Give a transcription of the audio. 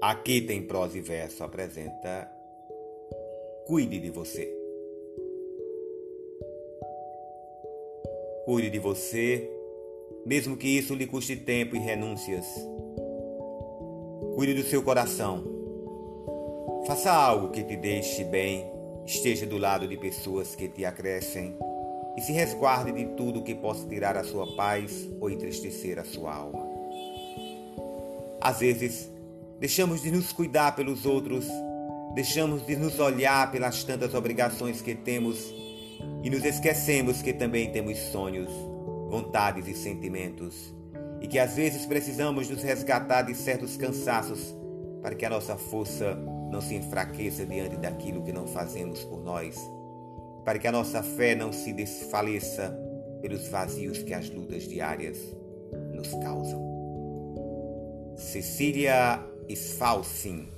Aqui tem prosa e verso apresenta Cuide de você. Cuide de você, mesmo que isso lhe custe tempo e renúncias. Cuide do seu coração. Faça algo que te deixe bem, esteja do lado de pessoas que te acrescem e se resguarde de tudo que possa tirar a sua paz ou entristecer a sua alma. Às vezes, deixamos de nos cuidar pelos outros, deixamos de nos olhar pelas tantas obrigações que temos. E nos esquecemos que também temos sonhos, vontades e sentimentos, e que às vezes precisamos nos resgatar de certos cansaços para que a nossa força não se enfraqueça diante daquilo que não fazemos por nós. Para que a nossa fé não se desfaleça pelos vazios que as lutas diárias nos causam. Cecília Sfalsin